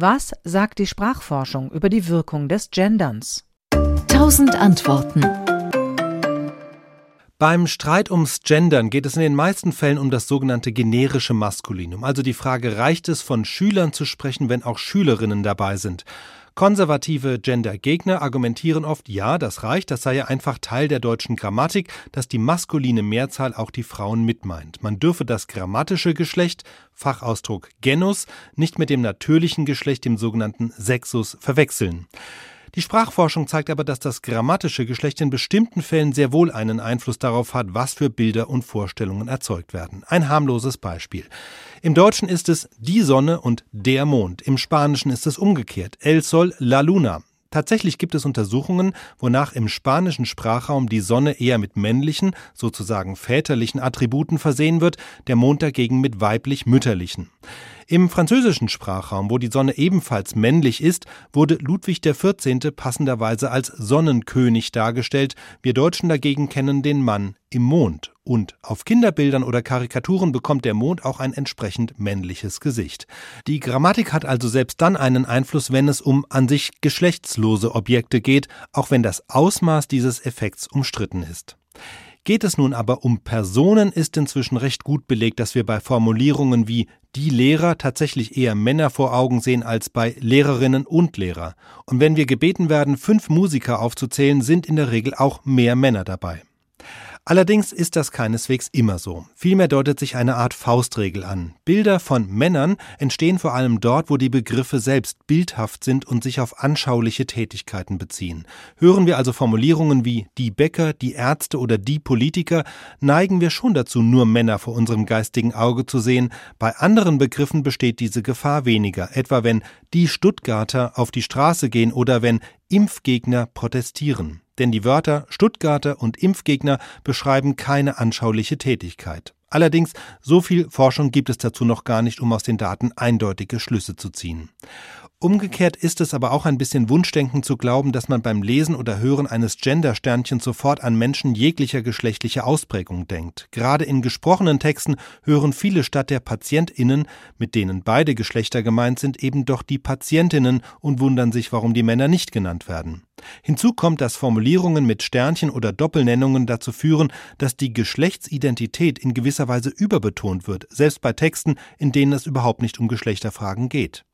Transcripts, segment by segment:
Was sagt die Sprachforschung über die Wirkung des Genderns? Tausend Antworten. Beim Streit ums Gendern geht es in den meisten Fällen um das sogenannte generische Maskulinum, also die Frage, reicht es von Schülern zu sprechen, wenn auch Schülerinnen dabei sind? Konservative Gendergegner argumentieren oft, ja, das reicht, das sei ja einfach Teil der deutschen Grammatik, dass die maskuline Mehrzahl auch die Frauen mitmeint. Man dürfe das grammatische Geschlecht, Fachausdruck Genus, nicht mit dem natürlichen Geschlecht, dem sogenannten Sexus, verwechseln. Die Sprachforschung zeigt aber, dass das grammatische Geschlecht in bestimmten Fällen sehr wohl einen Einfluss darauf hat, was für Bilder und Vorstellungen erzeugt werden. Ein harmloses Beispiel. Im Deutschen ist es die Sonne und der Mond. Im Spanischen ist es umgekehrt. El Sol, la Luna. Tatsächlich gibt es Untersuchungen, wonach im spanischen Sprachraum die Sonne eher mit männlichen, sozusagen väterlichen Attributen versehen wird, der Mond dagegen mit weiblich-mütterlichen. Im französischen Sprachraum, wo die Sonne ebenfalls männlich ist, wurde Ludwig XIV. passenderweise als Sonnenkönig dargestellt. Wir Deutschen dagegen kennen den Mann im Mond. Und auf Kinderbildern oder Karikaturen bekommt der Mond auch ein entsprechend männliches Gesicht. Die Grammatik hat also selbst dann einen Einfluss, wenn es um an sich geschlechtslose Objekte geht, auch wenn das Ausmaß dieses Effekts umstritten ist. Geht es nun aber um Personen, ist inzwischen recht gut belegt, dass wir bei Formulierungen wie die Lehrer tatsächlich eher Männer vor Augen sehen als bei Lehrerinnen und Lehrer. Und wenn wir gebeten werden, fünf Musiker aufzuzählen, sind in der Regel auch mehr Männer dabei. Allerdings ist das keineswegs immer so. Vielmehr deutet sich eine Art Faustregel an. Bilder von Männern entstehen vor allem dort, wo die Begriffe selbst bildhaft sind und sich auf anschauliche Tätigkeiten beziehen. Hören wir also Formulierungen wie die Bäcker, die Ärzte oder die Politiker, neigen wir schon dazu, nur Männer vor unserem geistigen Auge zu sehen. Bei anderen Begriffen besteht diese Gefahr weniger, etwa wenn die Stuttgarter auf die Straße gehen oder wenn Impfgegner protestieren denn die Wörter Stuttgarter und Impfgegner beschreiben keine anschauliche Tätigkeit. Allerdings, so viel Forschung gibt es dazu noch gar nicht, um aus den Daten eindeutige Schlüsse zu ziehen. Umgekehrt ist es aber auch ein bisschen Wunschdenken zu glauben, dass man beim Lesen oder Hören eines Gender-Sternchens sofort an Menschen jeglicher geschlechtlicher Ausprägung denkt. Gerade in gesprochenen Texten hören viele statt der PatientInnen, mit denen beide Geschlechter gemeint sind, eben doch die Patientinnen und wundern sich, warum die Männer nicht genannt werden. Hinzu kommt, dass Formulierungen mit Sternchen oder Doppelnennungen dazu führen, dass die Geschlechtsidentität in gewisser Weise überbetont wird, selbst bei Texten, in denen es überhaupt nicht um Geschlechterfragen geht.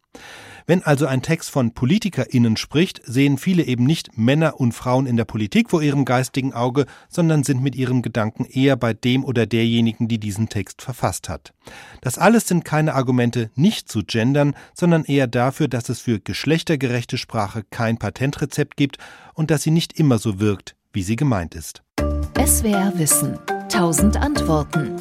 Wenn also ein Text von PolitikerInnen spricht, sehen viele eben nicht Männer und Frauen in der Politik vor ihrem geistigen Auge, sondern sind mit ihrem Gedanken eher bei dem oder derjenigen, die diesen Text verfasst hat. Das alles sind keine Argumente, nicht zu gendern, sondern eher dafür, dass es für geschlechtergerechte Sprache kein Patentrezept gibt und dass sie nicht immer so wirkt, wie sie gemeint ist. SWR Wissen. Tausend Antworten.